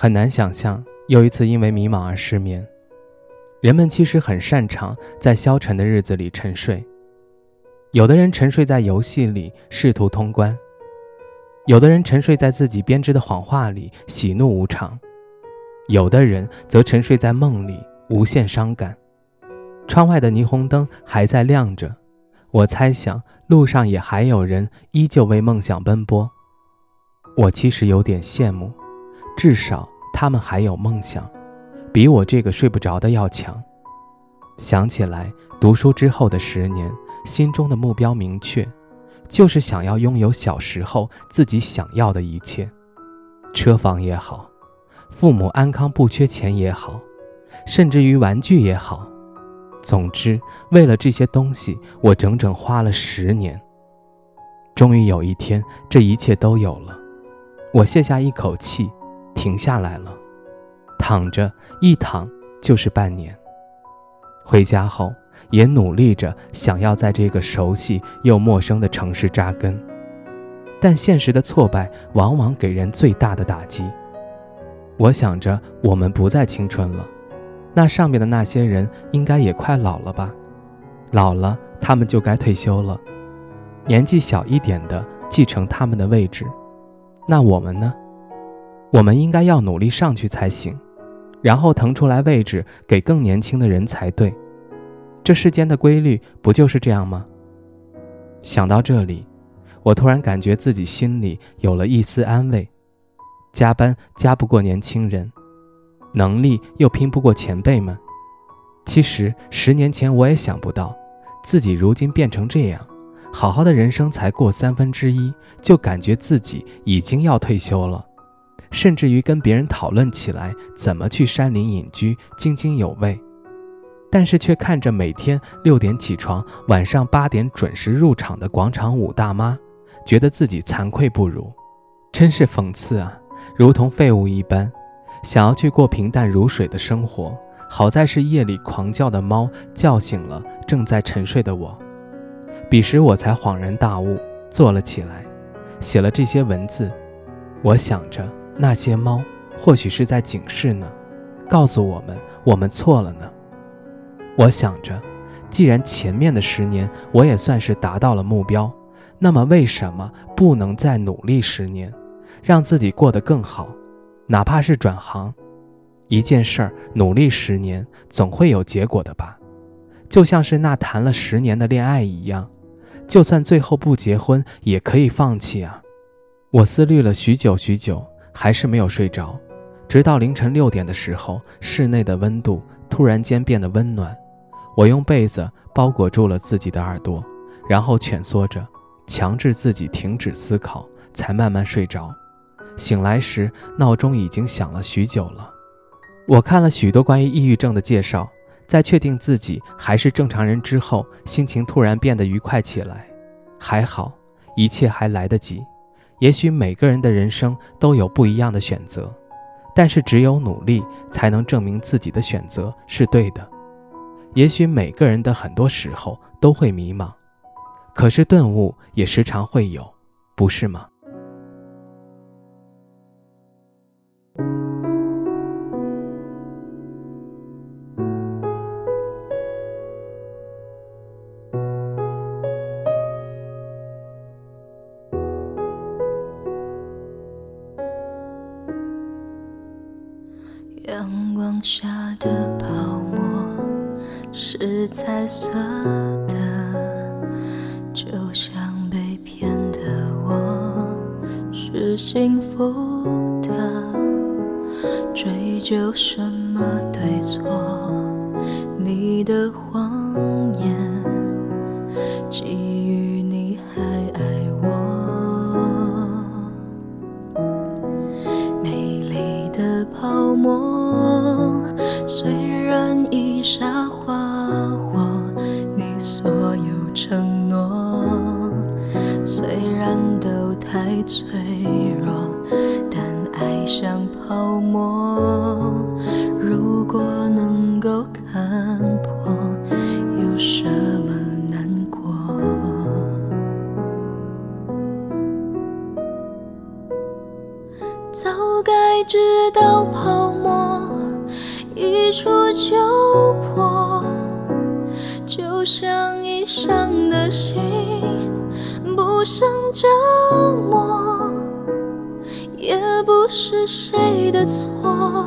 很难想象又一次因为迷茫而失眠。人们其实很擅长在消沉的日子里沉睡。有的人沉睡在游戏里，试图通关；有的人沉睡在自己编织的谎话里，喜怒无常；有的人则沉睡在梦里，无限伤感。窗外的霓虹灯还在亮着，我猜想路上也还有人依旧为梦想奔波。我其实有点羡慕。至少他们还有梦想，比我这个睡不着的要强。想起来读书之后的十年，心中的目标明确，就是想要拥有小时候自己想要的一切，车房也好，父母安康不缺钱也好，甚至于玩具也好。总之，为了这些东西，我整整花了十年。终于有一天，这一切都有了，我卸下一口气。停下来了，躺着一躺就是半年。回家后也努力着想要在这个熟悉又陌生的城市扎根，但现实的挫败往往给人最大的打击。我想着我们不再青春了，那上面的那些人应该也快老了吧？老了他们就该退休了，年纪小一点的继承他们的位置，那我们呢？我们应该要努力上去才行，然后腾出来位置给更年轻的人才对。这世间的规律不就是这样吗？想到这里，我突然感觉自己心里有了一丝安慰。加班加不过年轻人，能力又拼不过前辈们。其实十年前我也想不到，自己如今变成这样，好好的人生才过三分之一，就感觉自己已经要退休了。甚至于跟别人讨论起来怎么去山林隐居，津津有味，但是却看着每天六点起床，晚上八点准时入场的广场舞大妈，觉得自己惭愧不如，真是讽刺啊！如同废物一般，想要去过平淡如水的生活。好在是夜里狂叫的猫叫醒了正在沉睡的我，彼时我才恍然大悟，坐了起来，写了这些文字。我想着。那些猫或许是在警示呢，告诉我们我们错了呢。我想着，既然前面的十年我也算是达到了目标，那么为什么不能再努力十年，让自己过得更好？哪怕是转行，一件事儿努力十年，总会有结果的吧？就像是那谈了十年的恋爱一样，就算最后不结婚，也可以放弃啊。我思虑了许久许久。还是没有睡着，直到凌晨六点的时候，室内的温度突然间变得温暖，我用被子包裹住了自己的耳朵，然后蜷缩着，强制自己停止思考，才慢慢睡着。醒来时，闹钟已经响了许久了。我看了许多关于抑郁症的介绍，在确定自己还是正常人之后，心情突然变得愉快起来。还好，一切还来得及。也许每个人的人生都有不一样的选择，但是只有努力才能证明自己的选择是对的。也许每个人的很多时候都会迷茫，可是顿悟也时常会有，不是吗？阳光下的泡沫是彩色的，就像被骗的我是幸福的。追究什么对错？你的谎脆弱，但爱像泡沫。如果能够看破，有什么难过？早该知道泡沫一触就破，就像已伤的心。不想折磨，不是谁的错。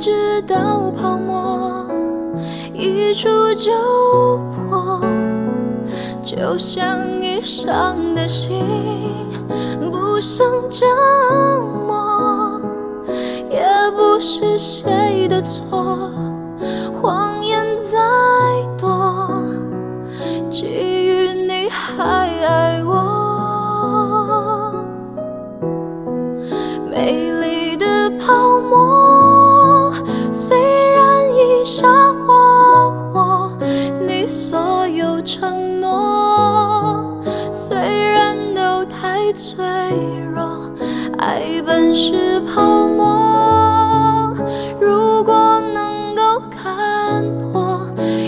直到泡沫一触就破，就像已伤的心，不想折磨，也不是谁的错。脆弱，爱本是泡沫。如果能够看破，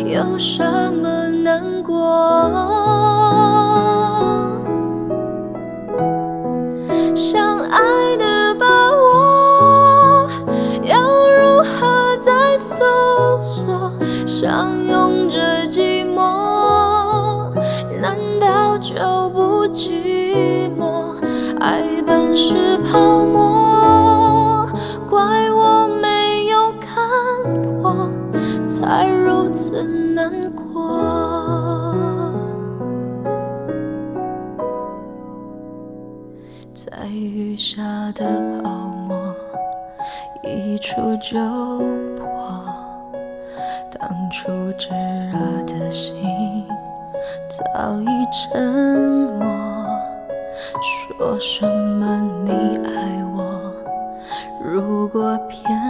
有什么难过？相爱的。相拥着是泡沫，怪我没有看破，才如此难过。在雨下的泡沫，一触就破。当初炙热的心早已沉默，说什么你爱我，如果骗。